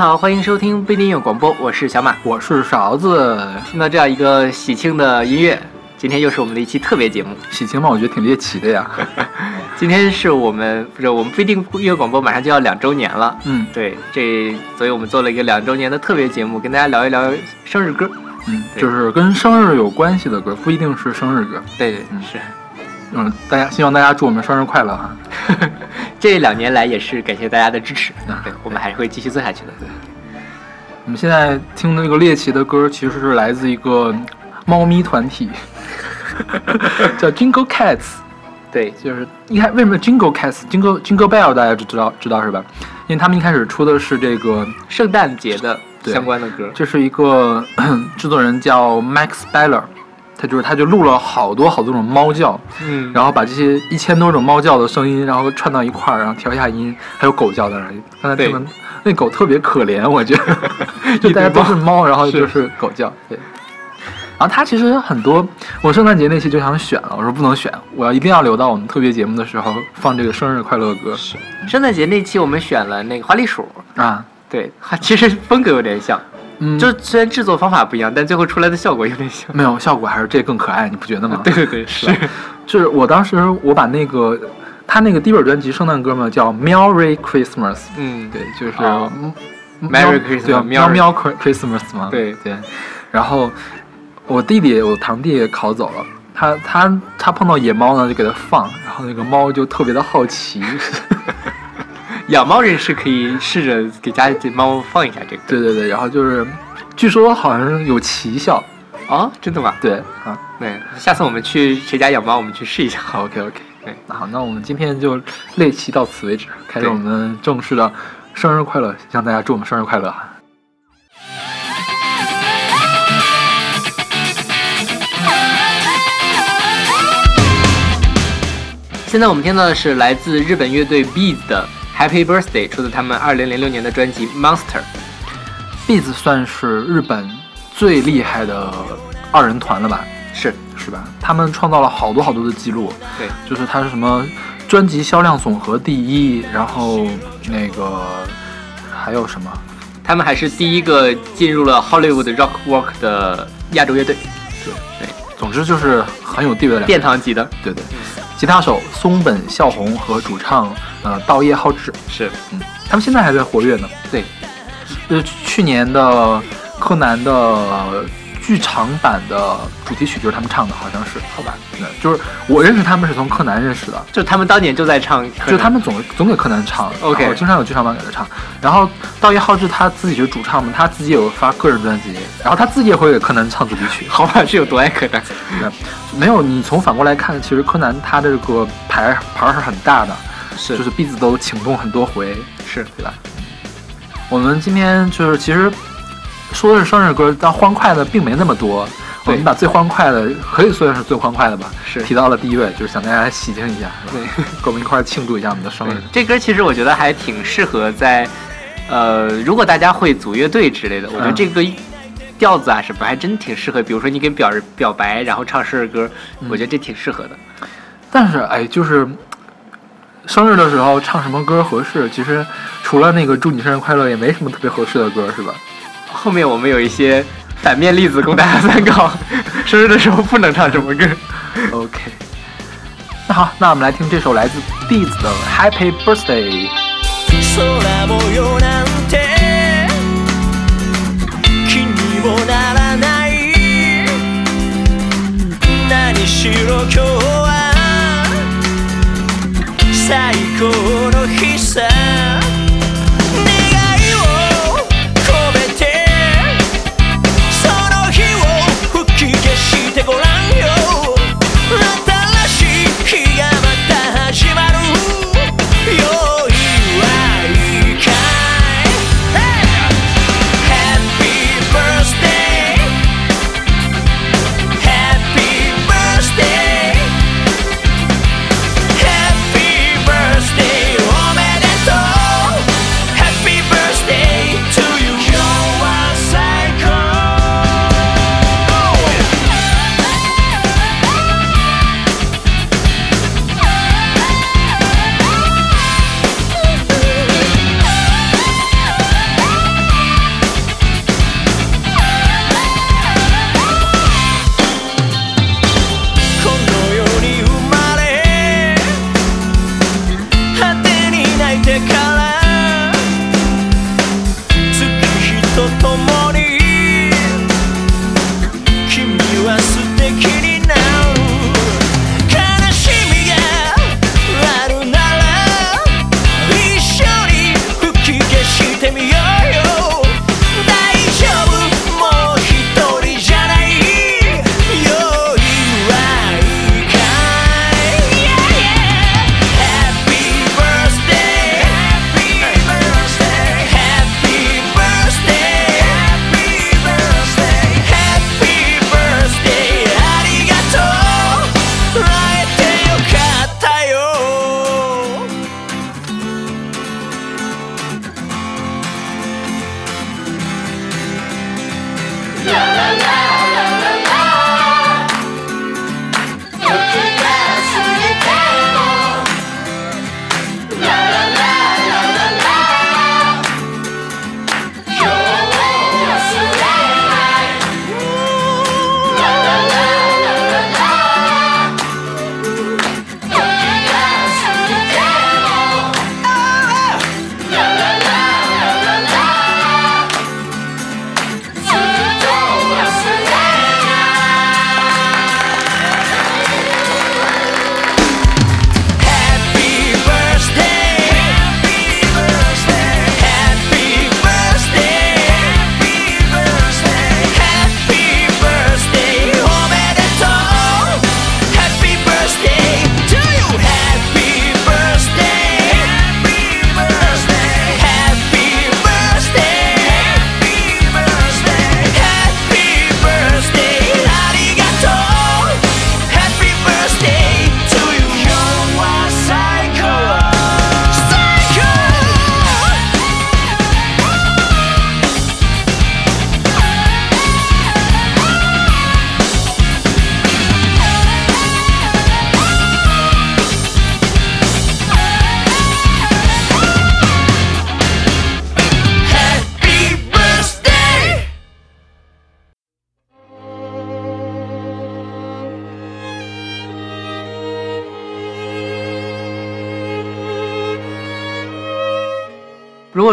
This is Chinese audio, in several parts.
好，欢迎收听不一定有广播，我是小马。我是勺子，听到这样一个喜庆的音乐，今天又是我们的一期特别节目。喜庆嘛，我觉得挺猎奇的呀。今天是我们不是我们不一定音乐广播马上就要两周年了，嗯对，这所以我们做了一个两周年的特别节目，跟大家聊一聊生日歌。嗯，就是跟生日有关系的歌，不一定是生日歌。对对嗯是。嗯，大家希望大家祝我们生日快乐哈。这两年来也是感谢大家的支持，啊对我们还是会继续做下去的。对。我们现在听的这个猎奇的歌，其实是来自一个猫咪团体，叫 Jingle Cats。对，就是一开为什么 Jingle Cats Jingle Jingle Bell 大家就知道知道是吧？因为他们一开始出的是这个，圣诞节的相关的歌，这是一个 制作人叫 Max Beller，他就是他就录了好多好多种猫叫，嗯，然后把这些一千多种猫叫的声音，然后串到一块儿，然后调一下音，还有狗叫在那里。刚才听的那狗特别可怜，我觉得，就大家都是猫，然后就是狗叫。对。然后他其实很多，我圣诞节那期就想选了，我说不能选，我要一定要留到我们特别节目的时候放这个生日快乐歌。是圣诞节那期我们选了那个花栗鼠，啊，对，它其实风格有点像，嗯，就虽然制作方法不一样，但最后出来的效果有点像。没有效果，还是这更可爱，你不觉得吗？对 对对，是就是我当时我把那个他那个第一本专辑圣诞歌嘛叫 Merry Christmas，嗯，对，就是、Merry Christmas，对啊，喵喵 Chri- Christmas 嘛，对对。然后我弟弟，我堂弟也考走了，他他他碰到野猫呢，就给他放，然后那个猫就特别的好奇，养猫人士可以试着给家里的猫放一下这个。对对对，然后就是据说好像有奇效，哦，真的吗？对啊，对，下次我们去谁家养猫，我们去试一下。好 OK OK，对，那好，那我们今天就猎奇到此为止，开始我们正式的生日快乐，向大家祝我们生日快乐哈。现在我们听到的是来自日本乐队 Bees 的《Happy Birthday》，出自他们2006年的专辑《Monster》。Beats 算是日本最厉害的二人团了吧？是，是吧？他们创造了好多好多的记录，对，就是他是什么专辑销量总和第一，然后那个还有什么？他们还是第一个进入了 Hollywood Rock Walk 的亚洲乐队，总之就是很有地位的两殿堂级的。对对，吉他手松本孝宏和主唱呃道叶浩志，是，嗯，他们现在还在活跃呢。对，呃去年的柯南的剧场版的主题曲就是他们唱的，好像是，好吧？对，就是我认识他们是从柯南认识的，就他们当年就在唱，就他们总总给柯南唱 OK 经常有剧场版给他唱。然后道叶浩志他自己是主唱嘛，他自己有发个人专辑，然后他自己也会给柯南唱主题曲。好吧，是有多爱柯南？对没有，你从反过来看，其实柯南他这个牌牌儿是很大的，是就是 B 子都请动很多回，是对吧？我们今天就是其实说的是生日歌，但欢快的并没那么多。我对们把最欢快的，可以算是最欢快的吧，是提到了第一位，就是想大家喜庆一下，对。跟我们一块儿庆祝一下我们的生日。这歌其实我觉得还挺适合在，呃，如果大家会组乐队之类的，我觉得嗯这个调子啊什么还真挺适合。比如说你给表表白，然后唱生日歌，嗯我觉得这挺适合的。但是哎，就是生日的时候唱什么歌合适？其实除了那个祝你生日快乐，也没什么特别合适的歌，是吧？后面我们有一些反面例子供大家参考。生日的时候不能唱什么歌。 OK，那好，那我们来听这首来自 Beats 的 Happy Birthday。空模様なんて気にもならない何しろ今日は最高の日さ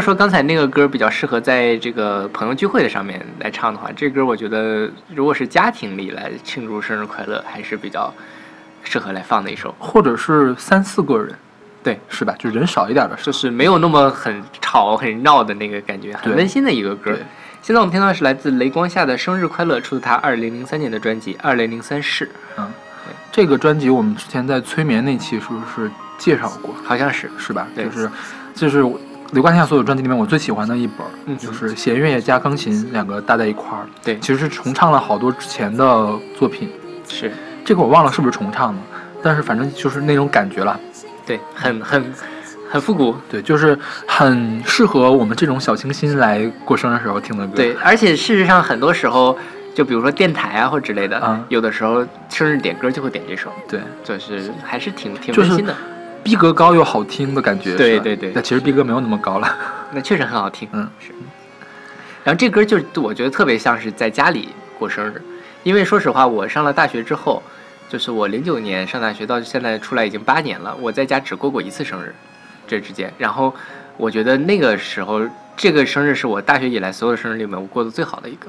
说刚才那个歌比较适合在这个朋友聚会的上面来唱的话，这歌我觉得如果是家庭里来庆祝生日快乐，还是比较适合来放的一首。或者是三四个人，对，是吧？就人少一点的时候，就是没有那么很吵、很闹的那个感觉，很温馨的一个歌对。现在我们听到的是来自雷光下的《生日快乐》，出自他二零零三年的专辑《二零零三世》，嗯，这个专辑我们之前在催眠那期是不是介绍过？好像是。是吧？对就是就是雷光夏所有专辑里面我最喜欢的一本，嗯就是弦乐加钢琴两个搭在一块儿，对，其实是重唱了好多之前的作品。是，这个我忘了是不是重唱的，但是反正就是那种感觉了。对，很很很复古。对，就是很适合我们这种小清新来过生日时候听的歌。对，而且事实上很多时候，就比如说电台啊或之类的，嗯有的时候生日点歌就会点这首，对，就是还是挺挺温馨的。逼格高又好听的感觉。对对对但其实逼格没有那么高了。那确实很好听。嗯，是。然后这歌就我觉得特别像是在家里过生日，因为说实话，我上了大学之后，就是我零九年上大学到现在出来已经八年了，我在家只过过一次生日，这之间。然后我觉得那个时候这个生日是我大学以来所有的生日里面我过得最好的一个。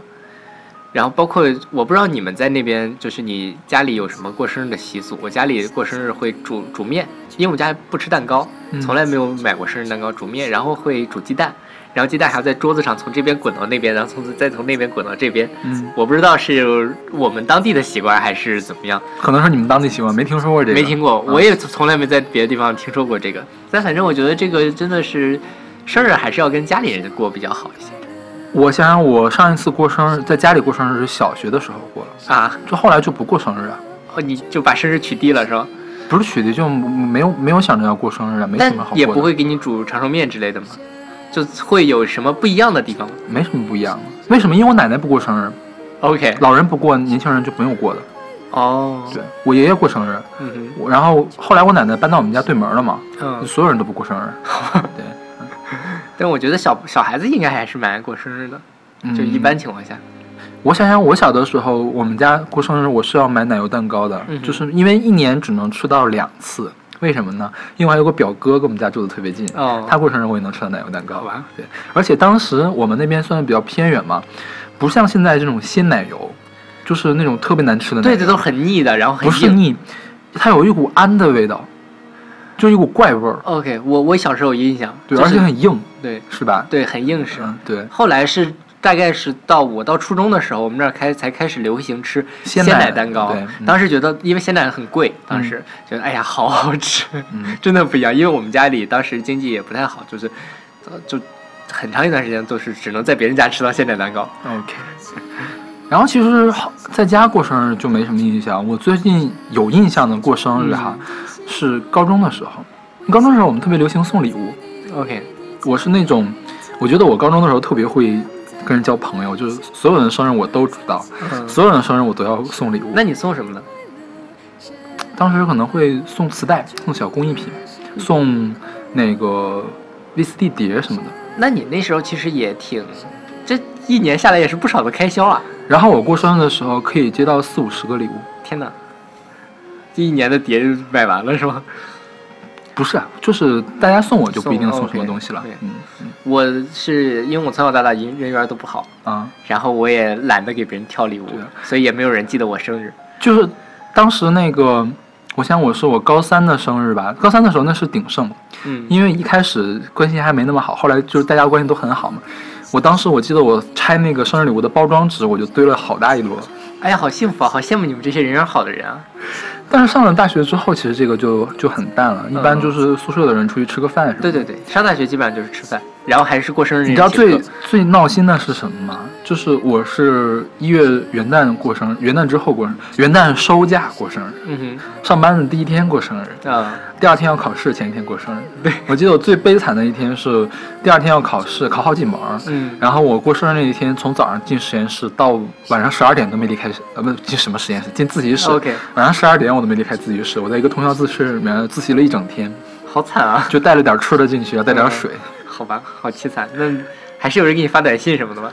然后包括我不知道你们在那边，就是你家里有什么过生日的习俗？我家里过生日会煮煮面，因为我家不吃蛋糕，嗯从来没有买过生日蛋糕，煮面，然后会煮鸡蛋，然后鸡蛋还要在桌子上从这边滚到那边，然后从再从那边滚到这边。嗯，我不知道是我们当地的习惯还是怎么样，可能是你们当地习惯，没听说过这个。没听过，嗯我也从来没在别的地方听说过这个。但反正我觉得这个真的是生日还是要跟家里人过比较好一些我想想，我上一次过生日，在家里过生日是小学的时候过了，啊。就后来就不过生日了。哦，你就把生日取缔了是吧？不是取缔，就没有没有想着要过生日啊，没什么好过的。也不会给你煮长寿面之类的吗？就会有什么不一样的地方吗没什么不一样的。为什么？因为我奶奶不过生日，？OK，老人不过，年轻人就不用过的。哦，对我爷爷过生日，嗯哼，我然后后来我奶奶搬到我们家对门了嘛，嗯，所有人都不过生日。对，但我觉得小小孩子应该还是蛮爱过生日的，嗯就一般情况下，我想想，我小的时候，我们家过生日，我是要买奶油蛋糕的，嗯就是因为一年只能吃到两次。为什么呢？因为我还有个表哥跟我们家住的特别近，哦他过生日我也能吃到奶油蛋糕。吧对，而且当时我们那边算是比较偏远嘛，不像现在这种鲜奶油，就是那种特别难吃的奶油。对这，都很腻的，然后很硬。不是腻，它有一股氨的味道，就一股怪味儿。OK，我我小时候有印象，对，就是而且很硬，对是吧？对很硬实。嗯，对。后来是大概是到我到初中的时候，我们那儿开才开始流行吃鲜奶奶蛋糕对。嗯当时觉得，因为鲜奶很贵，当时觉得哎呀好好吃，嗯 真的不一样。因为我们家里当时经济也不太好，就是呃就很长一段时间都是只能在别人家吃到鲜奶蛋糕。OK。然后其实好在家过生日就没什么印象，我最近有印象的过生日哈，是高中的时候。高中的时候我们特别流行送礼物，OK，我是那种，我觉得我高中的时候特别会跟人交朋友，就是所有人的生日我都知道，嗯，所有人的生日我都要送礼物。那你送什么呢？当时可能会送磁带，送小工艺品，送那个 VCD 碟什么的。那你那时候其实也挺，这一年下来也是不少的开销啊！然后我过生日的时候可以接到四五十个礼物，天哪，这一年的碟就卖完了是吗？不是啊，就是大家送我就不一定送送什么东西了。嗯嗯我是因为我从小到大人人缘都不好，啊，然后我也懒得给别人挑礼物所以也没有人记得我生日。就是当时那个，我想我是我高三的生日吧，高三的时候那是鼎盛，嗯，因为一开始关系还没那么好，后来就是大家关系都很好嘛。我当时我记得我拆那个生日礼物的包装纸，我就堆了好大一摞。哎呀，好幸福啊，好羡慕你们这些人缘好的人啊！但是上了大学之后，其实这个就就很淡了，一般就是宿舍的人出去吃个饭什么的。对对对，上大学基本上就是吃饭，然后还是过生日你知道最最闹心的是什么吗？就是我是一月元旦过生日，元旦之后过生日，元旦收假过生日，嗯哼上班的第一天过生日，哼啊，第二天要考试，前一天过生日。对我记得我最悲惨的一天是第二天要考试，考好几门儿。嗯然后我过生日那一天，从早上进实验室到晚上十二点都没离开，呃，不进什么实验室，进自习室。OK 晚上十二点我都没离开自习室，我在一个通宵自室里面自习了一整天，好惨啊！就带了点吃的进去，带点水。好吧，好凄惨。那还是有人给你发短信什么的吗？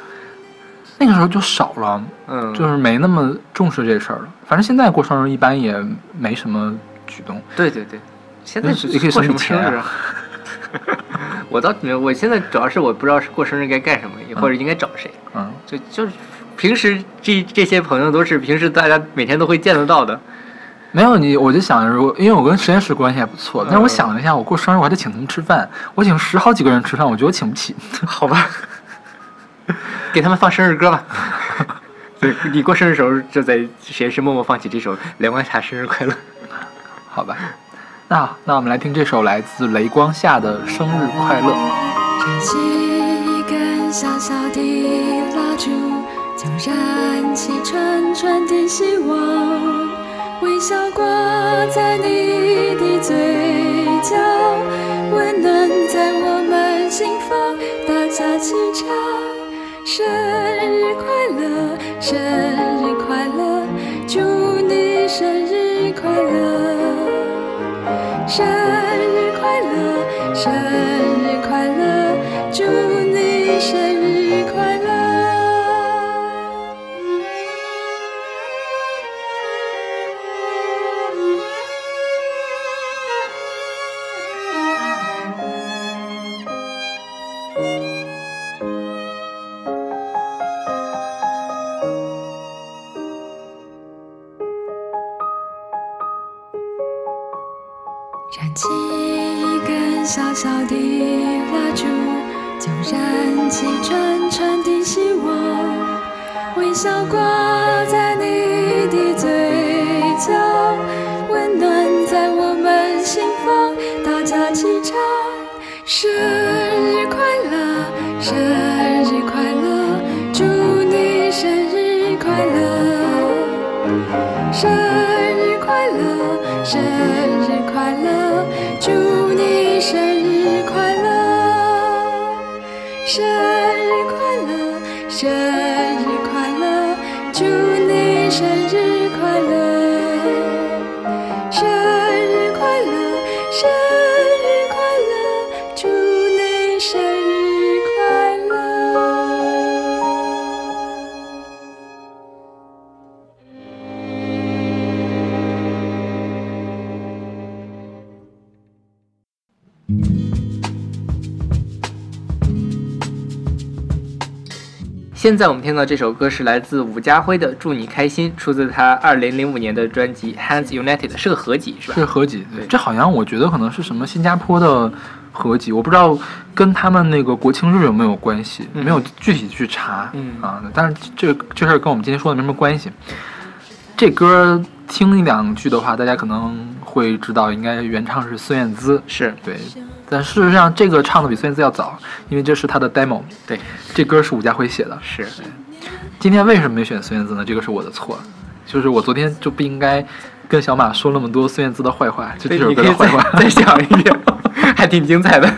那个时候就少了，嗯，就是没那么重视这事儿了。反正现在过生日一般也没什么举动。对对对，现在那也可以过什么生日啊？我倒没有，我现在主要是我不知道是过生日该干什么，或者应该找谁。嗯，就就是平时这这些朋友都是平时大家每天都会见得到的。没有你，我就想着，如果因为我跟实验室关系还不错，但是我嗯想了一下，我过生日我还得请他们吃饭，我请十好几个人吃饭，我觉得我请不起。好吧，给他们放生日歌吧。对你过生日时候就在实验室默默放起这首《雷光下生日快乐》。好吧，那那我们来听这首来自雷光下的《生日快乐》。燃起一根小小的蜡烛，就燃起串串的希望，微笑挂在你的嘴角，温暖在我们心房。大家齐唱：生日快乐，生日现现在我们听到这首歌是来自伍家辉的《祝你开心》，出自他二零零五年的专辑《Hands United》，是个合集是吧？是合集，对这好像我觉得可能是什么新加坡的合集，我不知道跟他们那个国庆日有没有关系，嗯没有具体去查，嗯啊，但是这这事儿跟我们今天说的没什么关系。这歌听一两句的话，大家可能会知道，应该原唱是孙燕姿，是对。但事实上，这个唱的比孙燕姿要早，因为这是她的 demo。对，这歌是伍家辉写的。是，今天为什么没选孙燕姿呢？这个是我的错，就是我昨天就不应该跟小马说那么多孙燕姿的坏话，就这首歌的坏话。再讲一遍，还挺精彩的。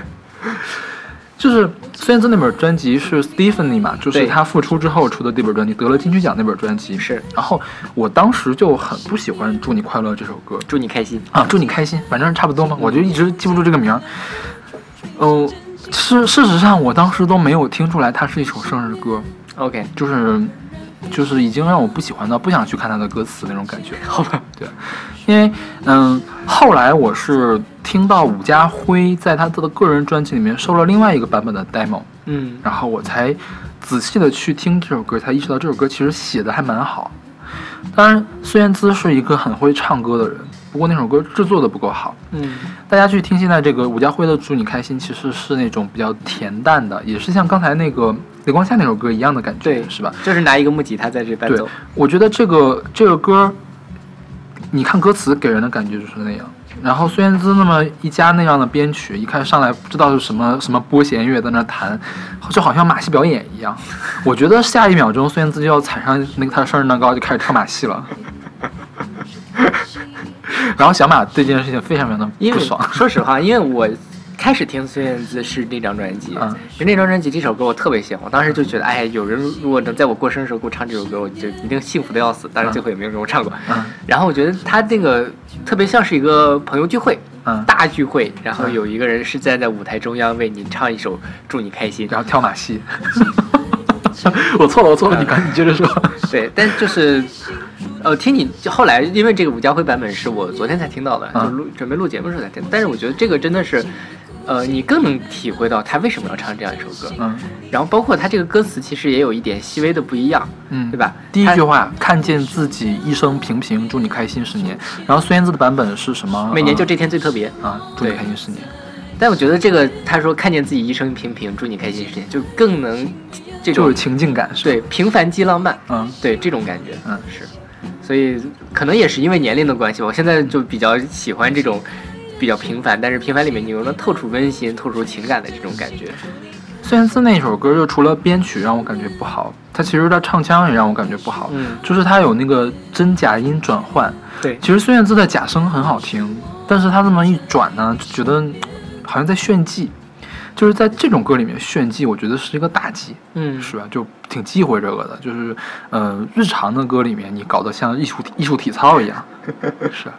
就是孙燕姿那本专辑是 Stephanie 嘛，就是她复出之后出的这本专辑，得了金曲奖那本专辑。是然后我当时就很不喜欢《祝你快乐》这首歌祝你开心。啊，祝你开心，反正差不多嘛，我就一直记不住这个名儿。嗯、事事实上我当时都没有听出来它是一首生日歌，OK，就是就是已经让我不喜欢到不想去看他的歌词那种感觉。好吧。对，因为嗯，后来我是听到伍家辉在他的个人专辑里面收了另外一个版本的 demo，嗯，然后我才仔细的去听这首歌，才意识到这首歌其实写的还蛮好。当然，孙燕姿是一个很会唱歌的人，不过那首歌制作的不够好。嗯，大家去听现在这个伍家辉的《祝你开心》，其实是那种比较恬淡的，也是像刚才那个雷光下那首歌一样的感觉，对，是吧？？就是拿一个木吉他在这伴对奏。，我觉得这个这个歌，你看歌词给人的感觉就是那样。然后孙燕姿那么一家那样的编曲，一看上来不知道是什么什么拨弦乐在那弹，就好像马戏表演一样。我觉得下一秒钟孙燕姿就要踩上那个她的生日蛋糕，就开始跳马戏了。然后小马对这件事情非常非常的不爽。说实话，因为我开始听孙燕姿是那张专辑，嗯就那张专辑这首歌我特别喜欢，我当时就觉得，哎，有人如果能在我过生日的时候给我唱这首歌，我就一定幸福的要死。当然最后也没有给我唱过。嗯然后我觉得他那个特别像是一个朋友聚会，嗯，大聚会，然后嗯有一个人是站在舞台中央为你唱一首《祝你开心》。然后跳马戏。我错了，我错了，你赶紧接着说。对，但就是，呃，听你就后来，因为这个伍家辉版本是我昨天才听到的，嗯就录准备录节目的时候才听。但是我觉得这个真的是，呃，你更能体会到他为什么要唱这样一首歌。嗯然后包括他这个歌词其实也有一点细微的不一样，嗯，对吧？第一句话，看见自己一生平平，祝你开心十年。然后孙燕姿的版本是什么？每年就这天最特别。啊啊，祝你对开心十年。但我觉得这个他说看见自己一生平平，祝你开心十年，就更能这种情境感，是对平凡即浪漫，嗯对这种感觉，嗯是，所以可能也是因为年龄的关系吧，我现在就比较喜欢这种比较平凡，但是平凡里面你又能透出温馨、透出情感的这种感觉。孙燕姿那首歌，就除了编曲让我感觉不好，她其实她唱腔也让我感觉不好，嗯就是她有那个真假音转换。对，其实孙燕姿的假声很好听，但是她这么一转呢，就觉得嗯好像在炫技。就是在这种歌里面炫技，我觉得是一个大忌。嗯，是吧？就挺忌讳这个的，就是呃，日常的歌里面你搞得像艺术艺术体操一样，是啊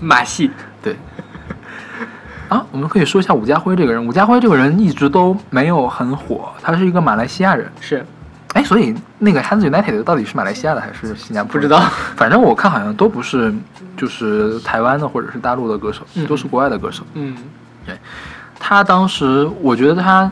马戏，对。啊，我们可以说一下伍家辉这个人。伍家辉这个人一直都没有很火，他是一个马来西亚人。是哎，所以那个 Hands United 到底是马来西亚的还是新加坡？不知道。反正我看好像都不是，就是台湾的或者是大陆的歌手，嗯都是国外的歌手。嗯他当时，我觉得他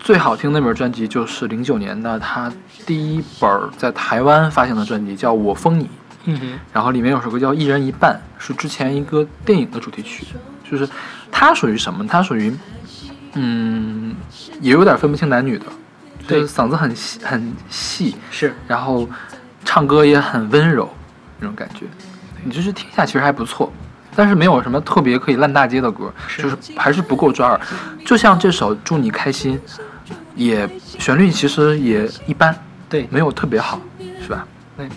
最好听那本专辑就是零九年的他第一本在台湾发行的专辑，叫《我封你》，嗯哼，然后里面有首歌叫《一人一半》，是之前一个电影的主题曲。就是他属于什么？他属于，嗯，也有点分不清男女的，就对是嗓子很细很细，是然后唱歌也很温柔那种感觉，你就是听一下其实还不错，但是没有什么特别可以烂大街的歌，就是还是不够抓耳。就像这首《祝你开心》，也旋律其实也一般，对没有特别好，是吧？对。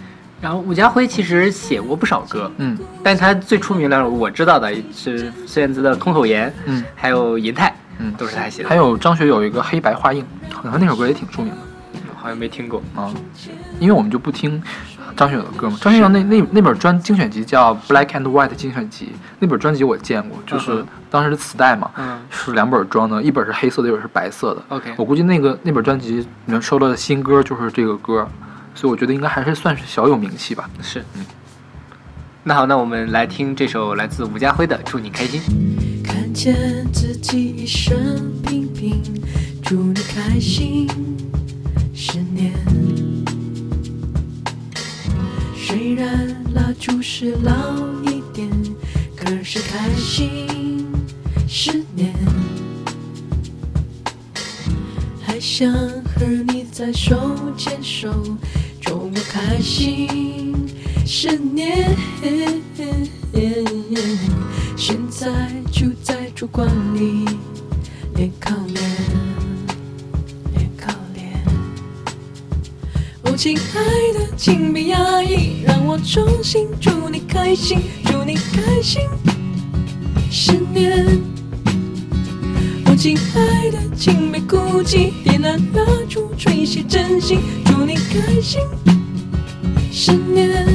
然后伍家辉其实写过不少歌，嗯但他最出名的我知道的是孙燕姿的《空口言》，嗯还有《银泰》，嗯，都是他写的。还有张学友一个《黑白画印》，好像那首歌也挺出名的好像没听过。啊。因为我们就不听张学友的歌嘛。张学友那那那本专精选集叫《Black and White》精选集，那本专辑我见过，就是当时的磁带嘛，嗯是两本装的，一本是黑色的，一本是白色的。，OK，我估计那个那本专辑里面收的新歌就是这个歌，所以我觉得应该还是算是小有名气吧。是。嗯那好，那我们来听这首来自吴家辉的《祝你开心》。看见自己一生平平，祝你开心十年虽然蜡烛是老一点可是开心。十年还想和你再手牵手装不开心。十年现在就在烛光里。亲爱的，请别压抑，让我衷心祝你开心，祝你开心十年。我，亲爱的，请别哭泣，点燃蜡烛，吹熄真心，祝你开心十年。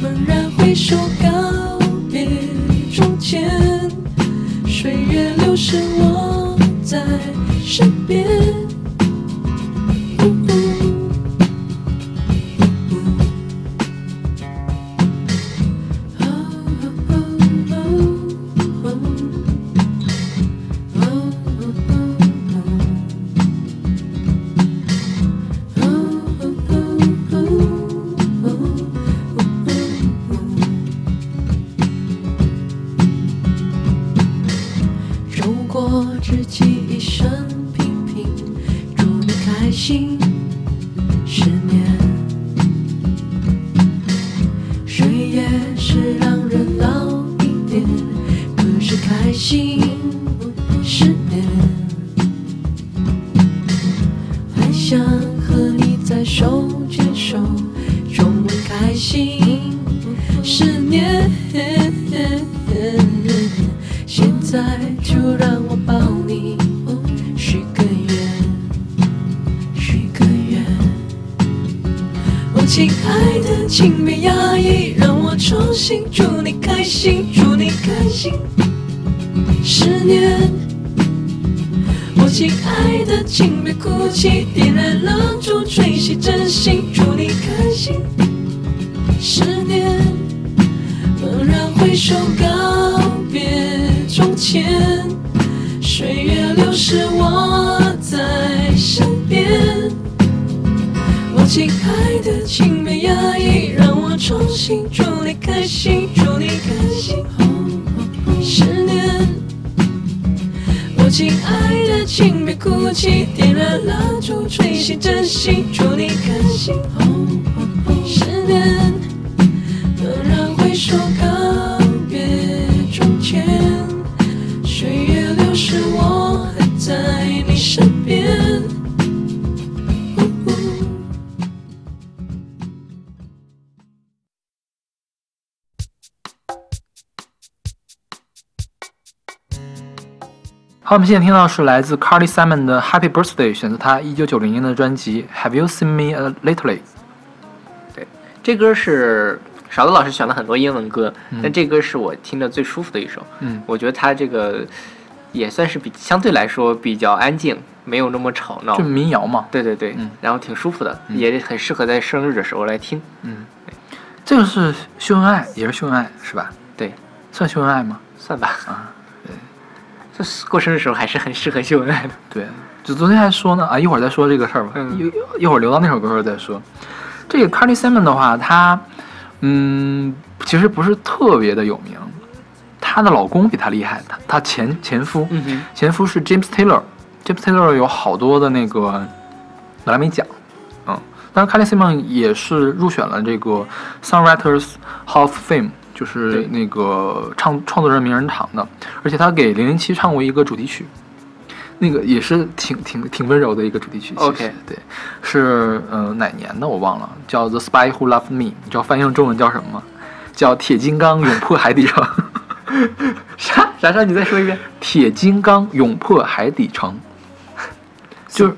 猛然回首，告别从前，岁月流逝，我在身边。亲爱的，请别哭泣，点燃蜡烛，吹熄真心，祝你开心十年。猛然回首，告别从前，岁月流逝，我在身边。我亲爱的，请别压抑，让我重新祝你开心，祝你开心十年。我亲爱的，请别哭泣，点燃蜡烛，吹熄真心，祝你开心十年。蓦然回首，好，我们现在听到是来自 Carly Simon 的 Happy Birthday，选择他一九九零年的专辑 Have You Seen Me a Lately？对，这歌是勺子老师选了很多英文歌，但这歌是我听的最舒服的一首。嗯我觉得它这个也算是比相对来说比较安静，没有那么吵闹就。民谣嘛。对对对，嗯然后挺舒服的，也很适合在生日的时候来听。嗯，这个是秀恩爱，也是秀恩爱是吧？对，算秀恩爱吗？算吧，啊，过生日的时候还是很适合秀恩爱的。对，就昨天还说呢啊，一会儿再说这个事儿吧，嗯。一一会儿留到那首歌的时候再说。这个 Carly Simon 的话，她嗯，其实不是特别的有名，她的老公比她厉害，她她前前夫，嗯，前夫是 James Taylor，James Taylor 有好多的那个格莱美奖，嗯，当然 Carly Simon 也是入选了这个 Songwriters Hall of Fame，就是那个唱创作人名人堂的，而且他给零零七唱过一个主题曲，那个也是挺挺挺温柔的一个主题曲。OK 对，是呃哪年的我忘了，叫 The Spy Who Loved Me，你知道翻译成中文叫什么吗？叫铁金刚勇破海底城。啥啥啥？你再说一遍。铁金刚勇破海底城，就是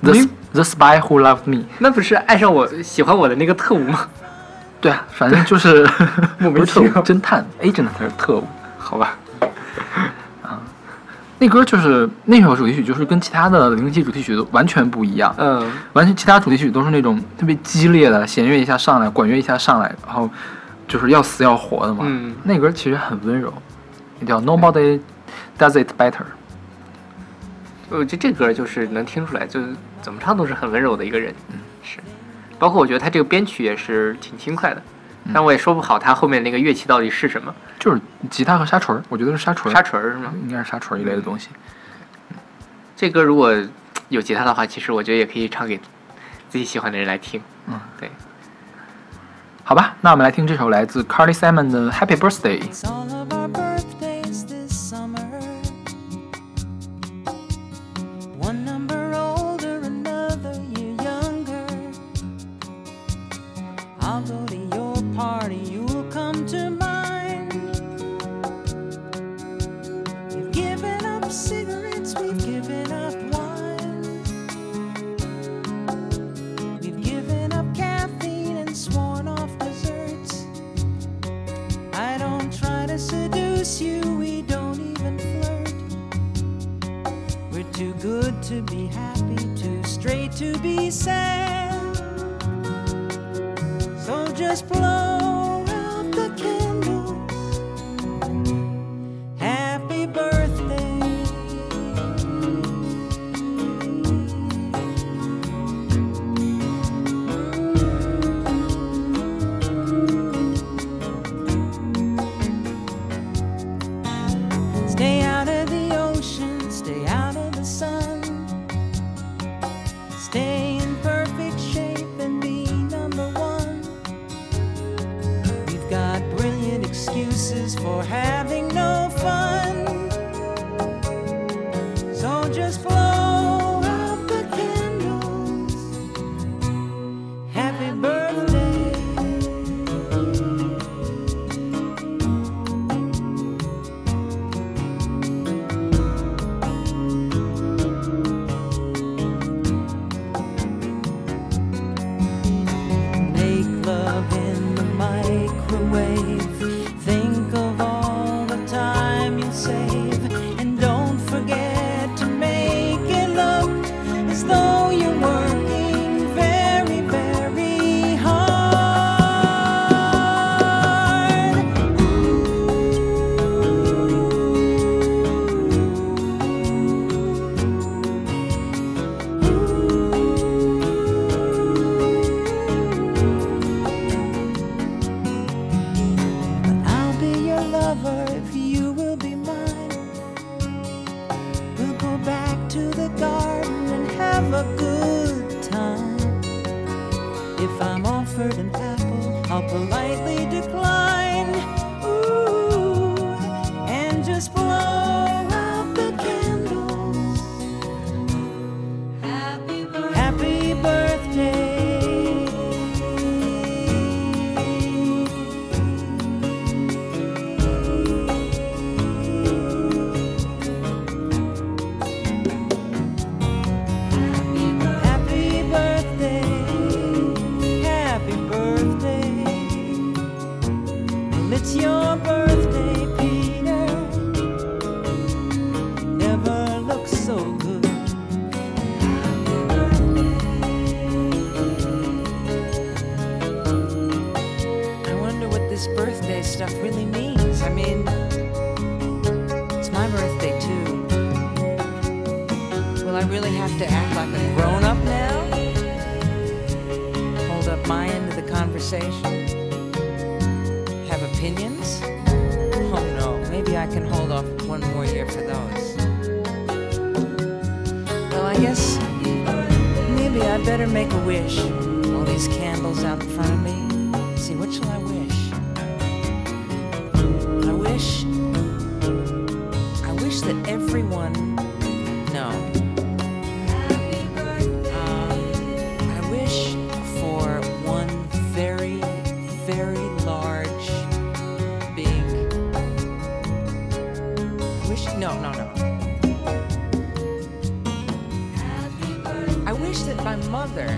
the the spy who loved me。那不是爱上我喜欢我的那个特务吗？对啊，反正就是 莫名其妙侦探 agent 才是特务。好吧，啊那歌就是那首主题曲，就是跟其他的零零七主题曲都完全不一样。嗯，完全其他主题曲都是那种特别激烈的，弦乐一下上来，管乐一下上来，然后就是要死要活的嘛。嗯那歌其实很温柔，叫 Nobody Does It Better。我觉得这歌就是能听出来，就是怎么唱都是很温柔的一个人。嗯，是。包括我觉得他这个编曲也是挺轻快的，但我也说不好他后面那个乐器到底是什么，就是吉他和沙锤儿，我觉得是沙锤儿，沙锤儿是吗？应该是沙锤儿一类的东西。这歌如果有吉他的话，其实我觉得也可以唱给自己喜欢的人来听。嗯，对。好吧，那我们来听这首来自 Carly Simon 的 Happy Birthday。to be sad. So just play. large, big. Wish no, no, no. I wish that my mother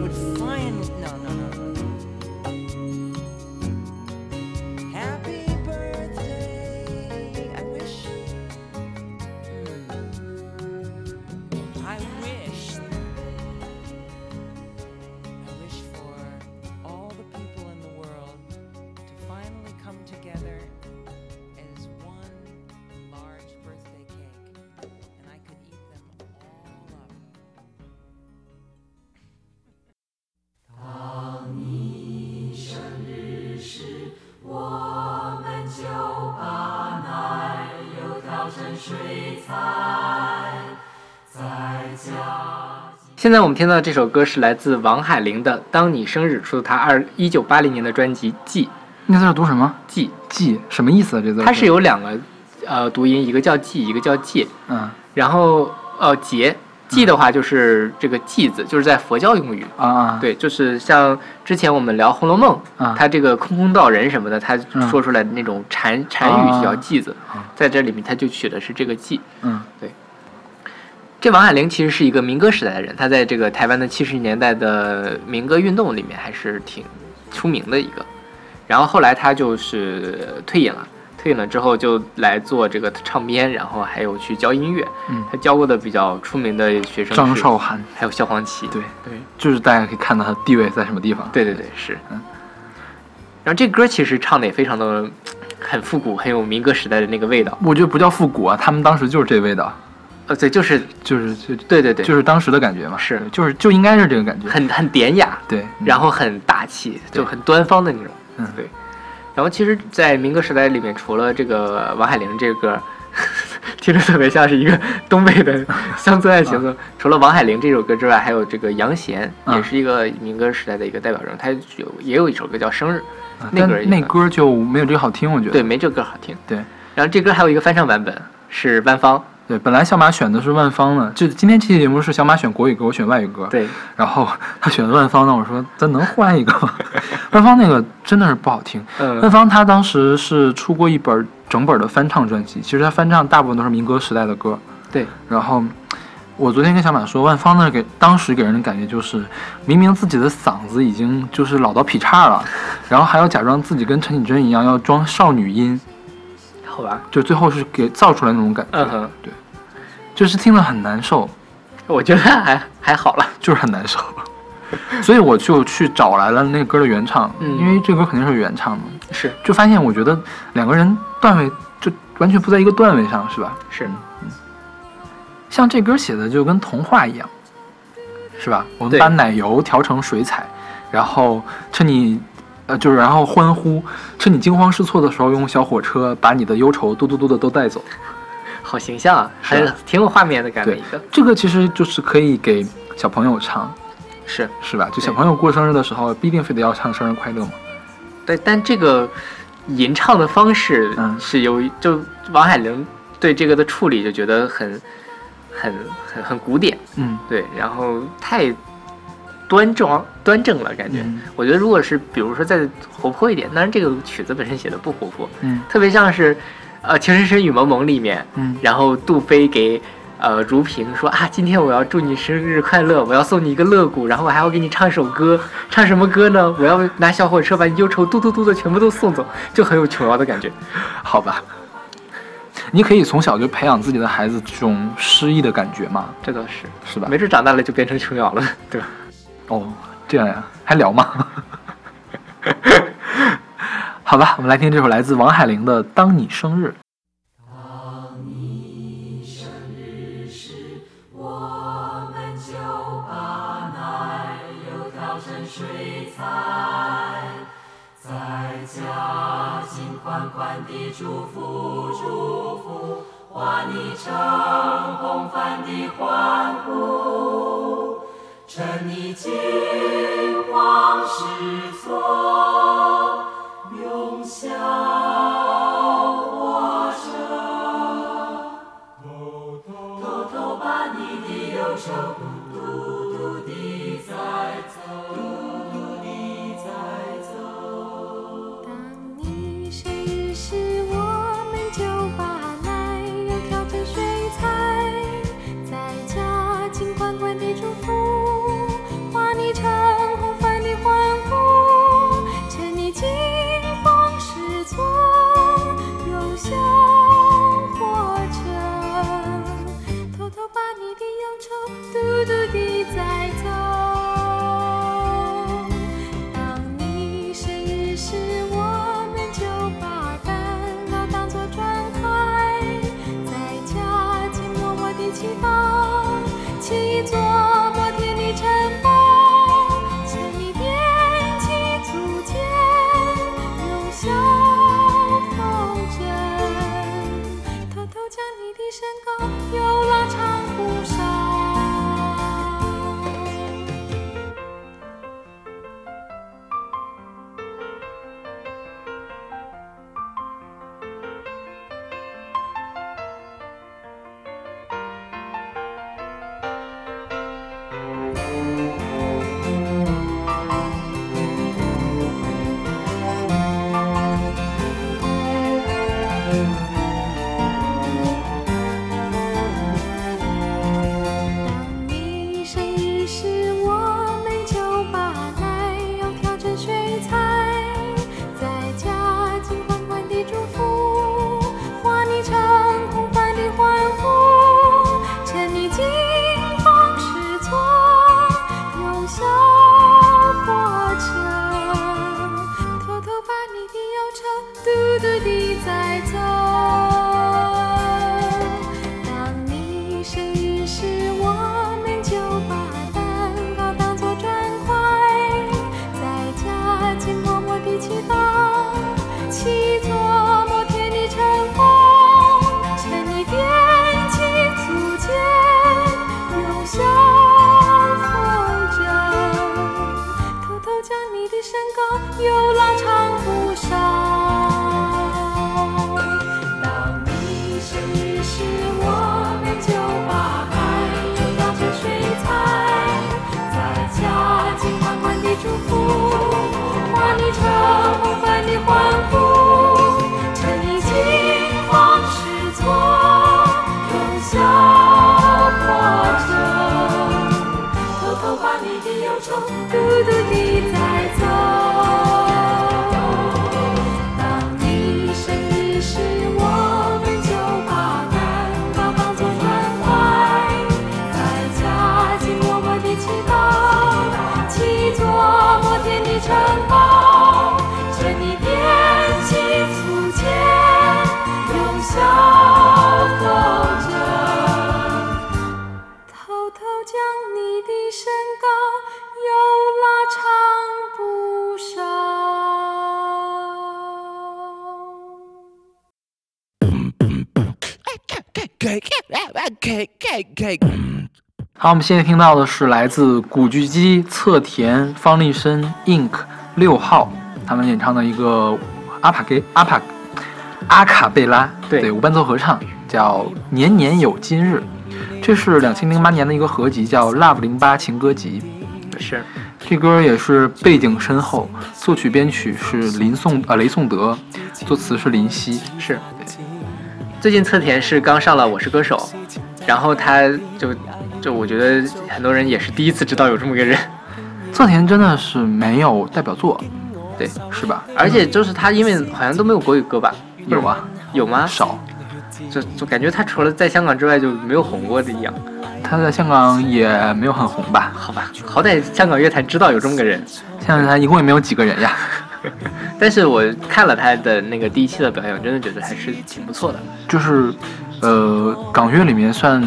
would find no, no, no. 现在我们听到的这首歌是来自王海玲的《当你生日》，出自她二一九八零年的专辑《记那字儿读什么？记》。记什么意思啊？这字它是有两个呃读音，一个叫记，一个叫戒。嗯然后呃节记的话就是这个记字，就是在佛教用语。啊啊对，就是像之前我们聊《红楼梦》啊它这个空空道人什么的，他嗯说出来的那种禅禅语啊叫记字啊，在这里面他就取的是这个记。嗯这王海玲其实是一个民歌时代的人，她在这个台湾的七十年代的民歌运动里面还是挺出名的一个。然后后来她就是退隐了，退隐了之后就来做这个唱编，然后还有去教音乐。嗯，他教过的比较出名的学生张韶涵，还有萧煌奇。对，对就是大家可以看到他地位在什么地方。对对对，是。嗯然后这歌其实唱的也非常的 很复古，很有民歌时代的那个味道。我觉得不叫复古啊，他们当时就是这味道，呃，对，就是就是就对对对，就是当时的感觉嘛，是就是就应该是这个感觉。很很典雅，对，然后很大气，就很端方的那种。嗯对。然后其实，在民歌时代里面，除了这个王海玲这个歌，听着特别像是一个东北的乡村爱情歌。除了王海玲这首歌之外，还有这个杨贤，嗯也是一个民歌时代的一个代表人物。他有也有一首歌叫《生日》，啊那歌那歌就没有这个好听，我觉得。对，没这歌好听。对然后这歌还有一个翻唱版本，是万芳。对，本来小马选的是万芳的，就今天这期节目是小马选国语歌，我选外语歌。，对，然后他选的万芳呢，我说咱能换一个吗？万芳那个真的是不好听。万嗯，芳她当时是出过一本整本的翻唱专辑，其实她翻唱大部分都是民歌时代的歌。对，然后我昨天跟小马说，万芳那给当时给人的感觉就是，明明自己的嗓子已经就是老到劈叉了，然后还要假装自己跟陈绮贞一样要装少女音，好吧。就最后是给造出来那种感觉，嗯哼，就是听了很难受，我觉得还还好了。就是很难受。所以我就去找来了那个歌的原唱，嗯因为这歌肯定是原唱的，是就发现我觉得两个人段位就完全不在一个段位上，是吧？是，嗯像这歌写的就跟童话一样，是吧？我们把奶油调成水彩，然后趁你，呃，就是然后欢呼，趁你惊慌失措的时候，用小火车把你的忧愁嘟嘟嘟的都带走。好形象啊，还是挺有画面的感觉一个。这个其实就是可以给小朋友唱，是是吧？就小朋友过生日的时候，不一定非得要唱生日快乐嘛。对，但这个吟唱的方式嗯是有，就王海玲对这个的处理就觉得很很很很古典，嗯，对，然后太端庄端正了，感觉。嗯我觉得如果是比如说再活泼一点，当然这个曲子本身写的不活泼，嗯特别像是呃《情深深雨蒙蒙》里面，嗯然后杜飞给呃如萍说啊，今天我要祝你生日快乐，我要送你一个乐谷，然后我还要给你唱首歌，唱什么歌呢？我要拿小火车把你忧愁嘟嘟嘟的全部都送走，就很有琼瑶的感觉。好吧。你可以从小就培养自己的孩子这种诗意的感觉嘛，这倒是，是吧？没准长大了就变成琼瑶了，对吧？哦，这样呀，还聊吗？好吧，我们来听这首来自王海玲的《当你生日》。当你生日时我们就把奶油调成水彩，在家尽宽宽地祝福祝福，画你成红帆的欢呼，趁你惊慌失措，小火车偷偷把你的忧愁好，我们现在听到的是来自古巨基、侧田、方力申、Ink 六号他们演唱的一个阿帕给阿帕阿卡贝拉对无伴奏合唱，叫《年年有今日》。这是两千零八年的一个合集，叫《Love 零八情歌集》。是这歌也是背景深厚，作曲编曲是林颂呃雷颂德，作词是林夕。是。最近侧田是刚上了《我是歌手》，然后他就就我觉得很多人也是第一次知道有这么个人，侧田真的是没有代表作，对，是吧？而且就是他因为好像都没有国语歌吧？有啊，有吗？少。就就感觉他除了在香港之外就没有红过的一样。他在香港也没有很红吧？好吧，好歹香港乐坛知道有这么个人。现在他一共也没有几个人呀。但是我看了他的那个第一期的表演，我真的觉得还是挺不错的。就是，呃，港乐里面算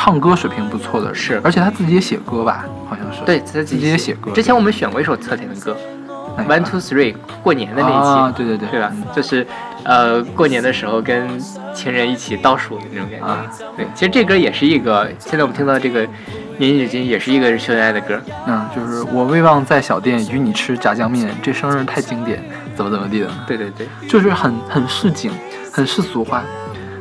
唱歌水平不错的，是而且他自己也写歌吧，好像是。对，他自己也写歌。之前我们选过一首侧田的歌，《One Two Three》，过年的那一期。啊，对对对，对吧？就是，呃，过年的时候跟情人一起倒数的那种感觉。啊，对，其实这歌也是一个，现在我们听到这个《年纪已经》也是一个秀恩爱的歌。嗯，就是我未忘在小店与你吃炸酱面，这生日太经典，怎么怎么地的。对对对，就是很很市井，很世俗化，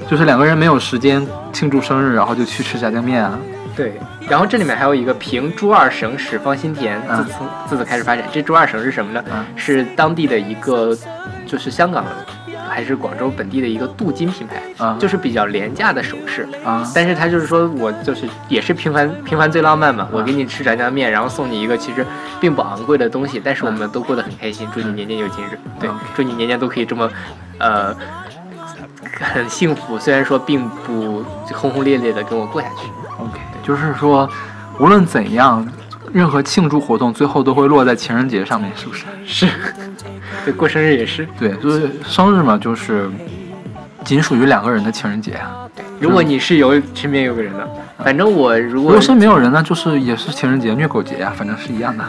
就是两个人没有时间庆祝生日，然后就去吃炸酱面啊。对，然后这里面还有一个凭朱二省始方新田，嗯自此自此开始发展。这朱二省是什么呢？嗯是当地的一个，就是香港还是广州本地的一个镀金品牌，啊，就是比较廉价的首饰。啊，但是他就是说我就是也是平凡平凡最浪漫嘛，我给你吃炸酱面，然后送你一个其实并不昂贵的东西，但是我们都过得很开心，祝你年年有今日。对祝你年年都可以这么，呃，很 幸福。虽然说并不轰轰烈烈的跟我过下去。OK，就是说，无论怎样，任何庆祝活动最后都会落在情人节上面，是不是？是，对，过生日也是。对，就是生日嘛，就是仅属于两个人的情人节啊。如果你是有身边有个人的，反正我如果如果身边没有人呢，就是也是情人节、虐狗节呀、反正是一样的。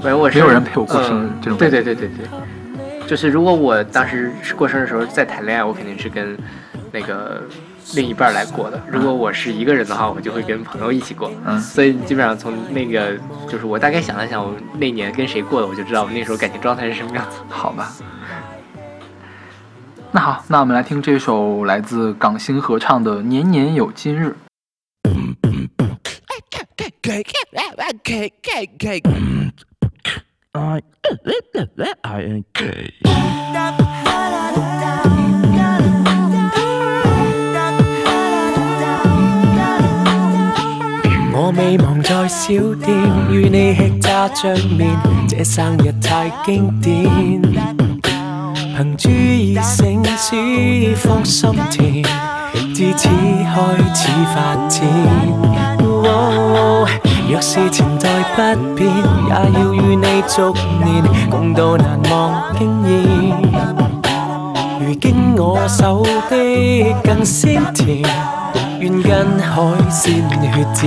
反正我是没有人陪我过生日嗯这种对对对对对，就是如果我当时过生日的时候在谈恋爱，我肯定是跟那个另一半来过的。如果我是一个人的话，我就会跟朋友一起过。嗯所以基本上从那个就是我大概想了想，我那年跟谁过的，我就知道我那时候感情状态是什么样子。好吧。那好，那我们来听这首来自港星合唱的《年年有今日》。I 我未忘在小店與你吃炸醬面，這生日太經典。憑注意城市放心田，自此開始發展。若是前代不變，也要與你逐年共度難忘經驗。如經我手的更鮮甜，願跟海鮮血戰。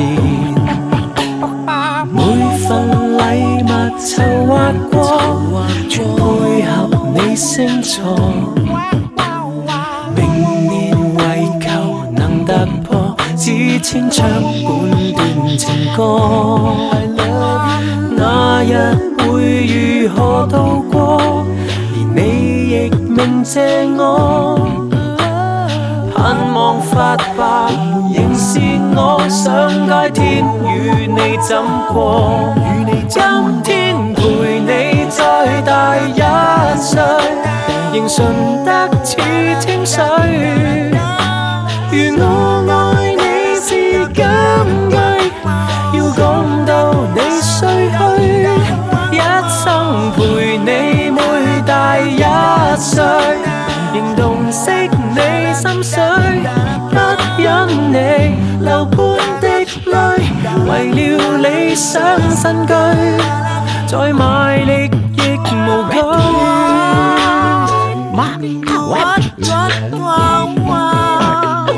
每份禮物籌劃過，全配合你星座。明年為求能突破，只千張本。情歌。那日會如何度過？而你亦明謝我。盼望發白，仍是我上街天與你怎過？今天陪你再大一歲，仍純得似清了理想新居，再卖力亦无惧。What, what, what, what,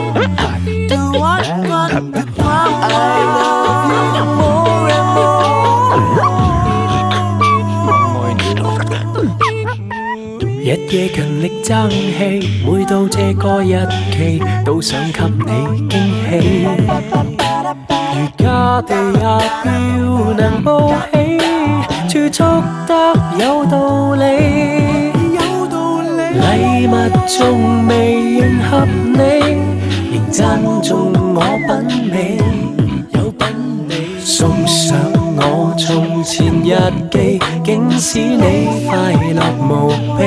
do what, what, what, I love you more and more。日夜勤力争气，每到这个日期，都想给你惊喜。 如家地也要能報喜，儲蓄得有道理。禮物仲未迎合你，仍讚頌我品味，有品味。送上我從前日記，竟使你快樂無比。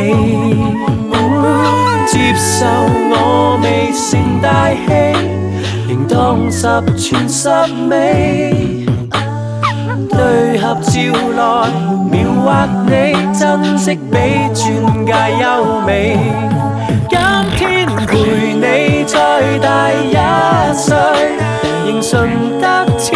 接受我未成大器，仍當十全十美。對合照來描畫你，珍惜比鑽戒優美。今天陪你再大一歲，仍純得似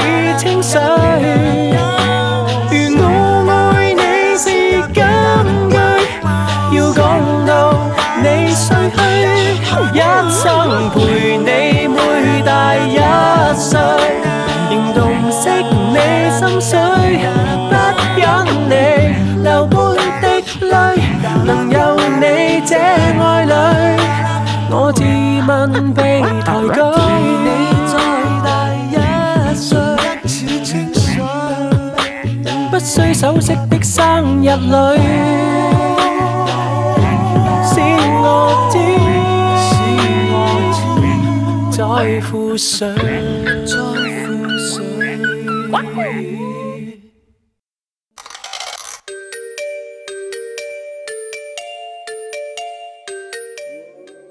附上，再附上。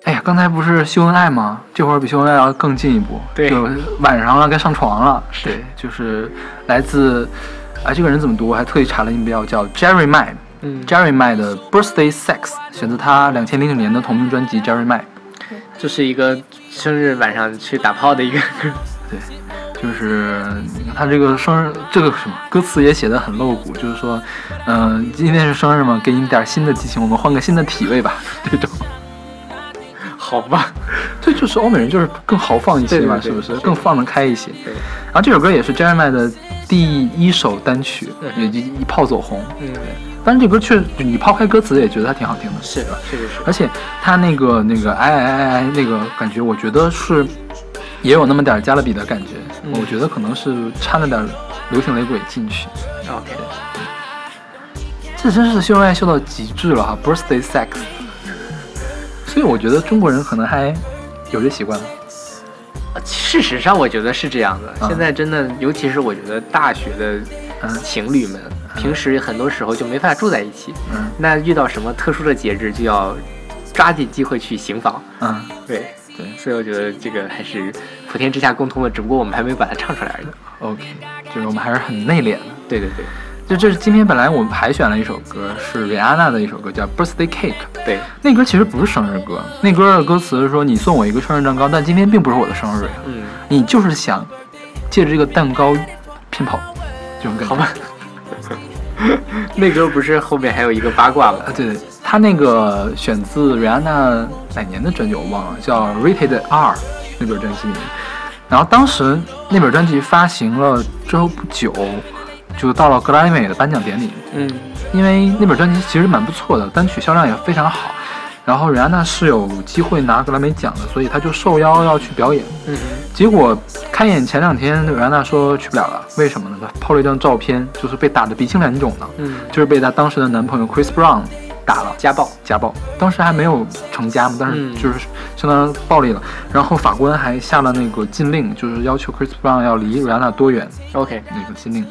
哎呀，刚才不是秀恩爱吗？这会儿比秀恩爱要更进一步，对就晚上了，该上床了。对，就是来自，啊，这个人怎么读？我还特意查了音标，叫 Jerry May。嗯 Jerry May 的 Birthday Sex 选择他两千零九年的同名专辑 Jerry May。就是一个生日晚上去打炮的一个歌。对，就是他这个生日，这个什么歌词也写的很露骨，就是说，嗯、今天是生日嘛，给你点新的激情，我们换个新的体位吧，这种。好吧，这就是欧美人就是更豪放一些嘛，对对对是不是？是更放得开一些。对，然后这首歌也是 Jeremy 的第一首单曲，嗯也就一炮走红。嗯，但是这歌确实，你抛开歌词也觉得它挺好听的，是的，是的，是而且它那个那个哎哎哎哎那个感觉，我觉得是也有那么点儿加勒比的感觉。嗯我觉得可能是掺了点儿流行雷鬼进去。OK，这真是秀恩爱秀到极致了哈，Birthday Sex。所以我觉得中国人可能还有这习惯。事实上我觉得是这样的。嗯现在真的，尤其是我觉得大学的嗯情侣们，平时很多时候就没法住在一起。嗯那遇到什么特殊的节日，就要抓紧机会去行房。嗯，对，对所以我觉得这个还是普天之下共通的，只不过我们还没有把它唱出来而已。，OK，就是我们还是很内敛的。对对对就这是今天本来我们排选了一首歌，是瑞安娜的一首歌，叫《Birthday Cake》。对，那歌其实不是生日歌，那歌的歌词是说你送我一个生日蛋糕，但今天并不是我的生日呀，嗯，你就是想借着这个蛋糕骗跑，这种感觉。好吧。那歌不是后面还有一个八卦吗？啊，对对，他那个选自 Rihanna 哪年的专辑我忘了，叫《Rated R》那本专辑里面。然后当时那本专辑发行了之后不久，就到了格莱美的颁奖典礼。嗯因为那本专辑其实蛮不错的，单曲销量也非常好。然后瑞安娜是有机会拿格莱美奖的，所以她就受邀要去表演。嗯结果开演前两天，瑞安娜说去不了了，为什么呢？她抛了一张照片，就是被打得鼻青脸肿的，嗯，就是被她当时的男朋友 Chris Brown 打了。家暴。家暴，当时还没有成家嘛，但是嗯就是相当暴力了。然后法官还下了那个禁令，就是要求 Chris Brown 要离瑞安娜多远 OK，那个禁令。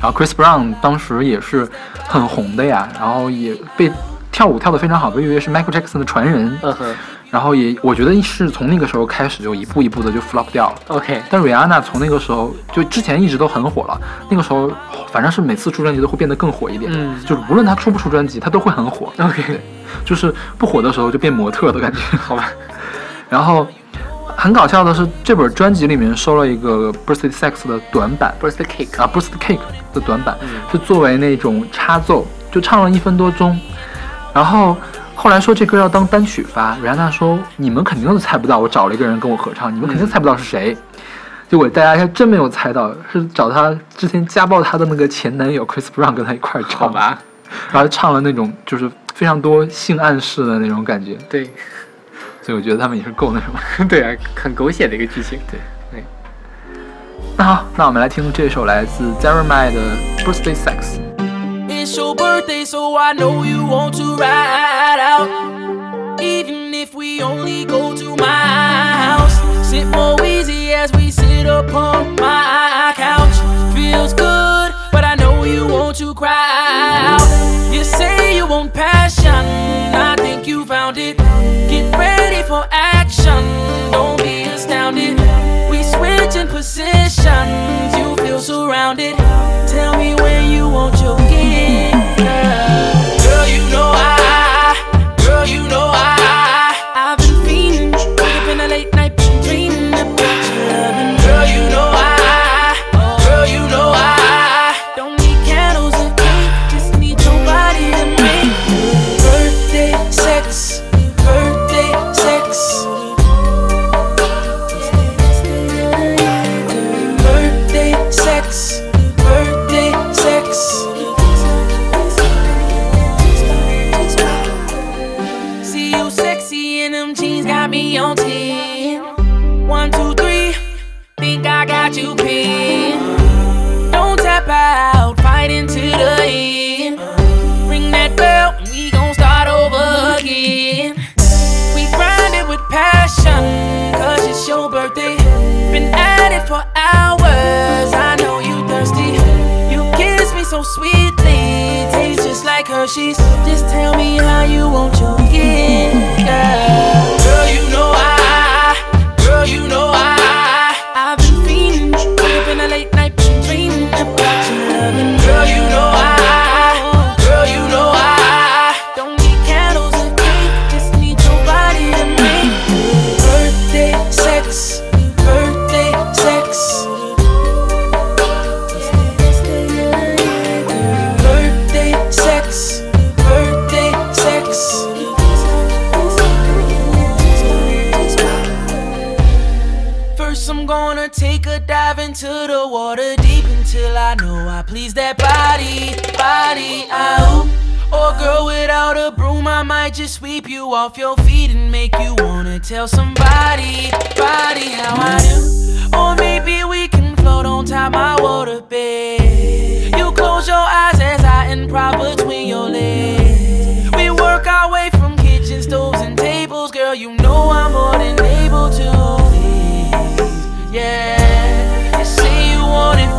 然后 Chris Brown 当时也是很红的呀，然后也被跳舞跳得非常好，被誉为是 Michael Jackson 的传人。嗯哼然后也我觉得是从那个时候开始就一步一步的就 flop 掉了。，OK，但瑞安娜从那个时候就之前一直都很火了，那个时候反正是每次出专辑都会变得更火一点，嗯就是无论她出不出专辑，她都会很火。OK，就是不火的时候就变模特的感觉。好吧。然后很搞笑的是，这本专辑里面收了一个 Birthday Sex 的短版 Birthday cake，啊，Birthday Cake 的短版，嗯是作为那种插奏，就唱了一分多钟。然后后来说这歌要当单曲发，瑞安娜说你们肯定都猜不到，我找了一个人跟我合唱，你们肯定猜不到是谁。结果大家还真没有猜到，是找她之前家暴她的那个前男友 Chris Brown 跟她一块儿唱，好，吧。然后唱了那种就是非常多性暗示的那种感觉。对，所以我觉得他们也是够那什么。对啊，很狗血的一个剧情。对对，那好，那我们来听这首来自 Jeremiah 的 Birthday Sex。 It's your birthday, so I know you want to ride out. Even if we only go to my house, sit more easy as we sit upon my couch. Feels good, but I know you want to cry out. You say you want passion, I think you found it. Get ready for action, don't be astounded. We switch in positions, you feel surrounded. Tell me where you want your One, two, three, think I got you pinned. Don't tap out, fight into the end. Ring that bell, and we gon' start over again. We grind it with passion, cause it's your birthday. Been at it for hours, I know you thirsty. You kiss me so sweetly, tastes just like Hershey's. Just tell me how you want your gift, girl. Girl, you know I, that body, body out. Or girl without a broom, I might just sweep you off your feet and make you wanna tell somebody, body how I do. Or maybe we can float on top my water bed. You close your eyes as I improv between your legs. We work our way from kitchen stoves and tables, girl. You know I'm more than able to. please. Yeah, you say you wanted flowers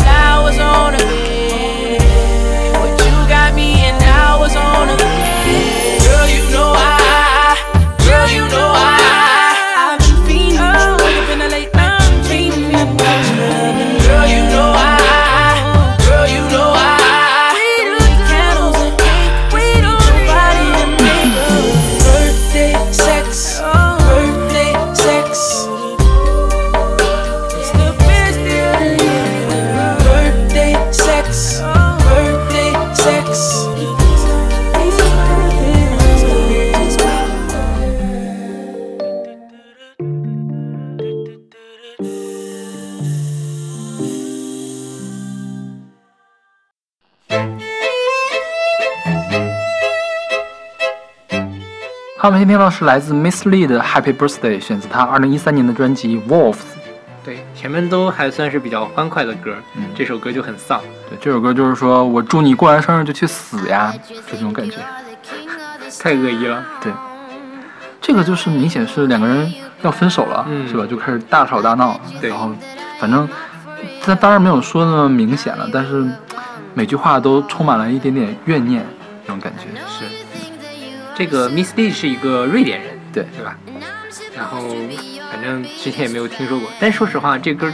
好，我们先听到是来自 Miss Lee 的 Happy Birthday，选自她二零一三年的专辑 Wolves。对，前面都还算是比较欢快的歌，嗯这首歌就很丧。对，这首歌就是说我祝你过完生日就去死呀，就这种感觉。太恶意了。对，这个就是明显是两个人要分手了，嗯是吧？就开始大吵大闹，对然后反正他当然没有说那么明显了，但是每句话都充满了一点点怨念，这种感觉。是，这个 Miss Lee 是一个瑞典人，对对吧？然后反正之前也没有听说过，但说实话，这歌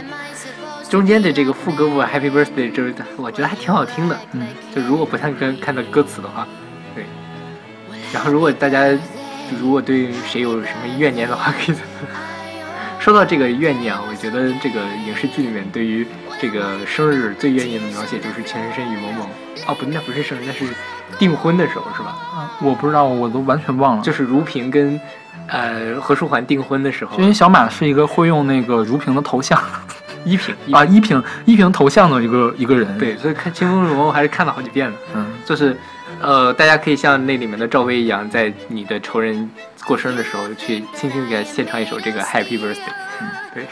中间的这个副歌部 Happy Birthday 就是我觉得还挺好听的。嗯，就如果不看跟看到歌词的话，对。然后如果大家如果对谁有什么怨念的话，可以。说到这个怨念啊，我觉得这个影视剧里面对于这个生日最怨念的描写就是《情深深雨蒙蒙》哦，不，那不是生日，那是订婚的时候是吧？啊我不知道，我都完全忘了。就是如萍跟呃何书桓订婚的时候因，为小马是一个会用那个如萍的头像 依萍啊，依萍依萍头像的一个一个人。，对，所以看《清风如梦》还是看了好几遍的。嗯，就是，呃，大家可以像那里面的赵薇一样，在你的仇人过生日的时候，去轻轻给他献唱一首这个 Happy Birthday。嗯，对，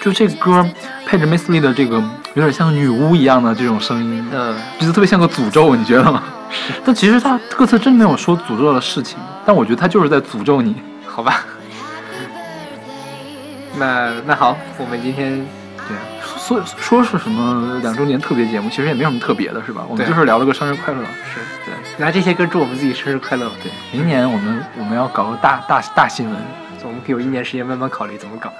就这歌配着 Miss Lee 的这个有点像女巫一样的这种声音，嗯，就是特别像个诅咒，你觉得吗？是。但其实他歌词真没有说诅咒的事情，但我觉得他就是在诅咒你。好吧。那那好，我们今天对，说说是什么两周年特别节目，其实也没什么特别的，是吧？我们就是聊了个生日快乐。是对拿这些歌祝我们自己生日快乐。对，明年我们我们要搞个大大大新闻。我们可以有一年时间慢慢考虑怎么搞。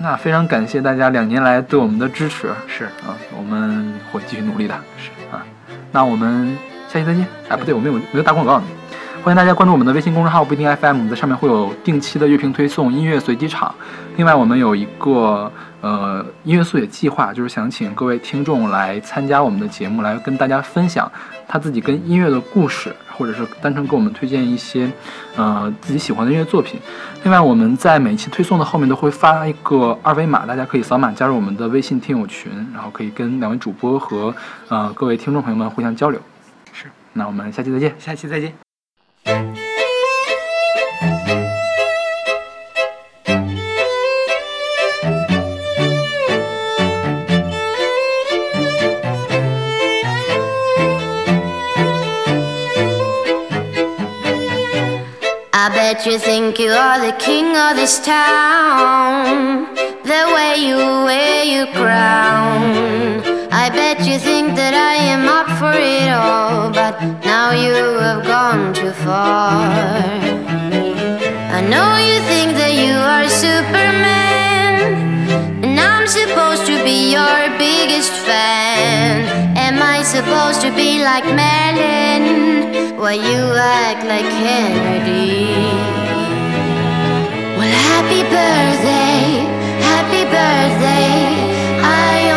那非常感谢大家两年来对我们的支持是，啊，我们会继续努力的。是啊，那我们下期再见。哎，不对，我没有没有打广告呢。欢迎大家关注我们的微信公众号不一定 FM，我们在上面会有定期的乐评推送、音乐随机场。另外，我们有一个呃音乐速写计划，就是想请各位听众来参加我们的节目，来跟大家分享他自己跟音乐的故事，或者是单纯给我们推荐一些呃自己喜欢的音乐作品。另外，我们在每一期推送的后面都会发一个二维码，大家可以扫码加入我们的微信听友群，然后可以跟两位主播和呃各位听众朋友们互相交流。是，那我们下期再见。下期再见。I bet you think you are the king of this town. The way you wear your crown. I bet you think that I am up for it all. But now you have gone too far. I know you think that you are Superman. Supposed to be your biggest fan. Am I supposed to be like Marilyn? While you act like Kennedy. Well, happy birthday, happy birthday. I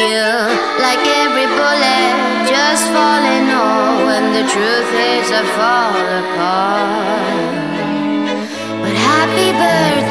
feel like every bullet just falling off when the truth is I fall apart. But happy birthday.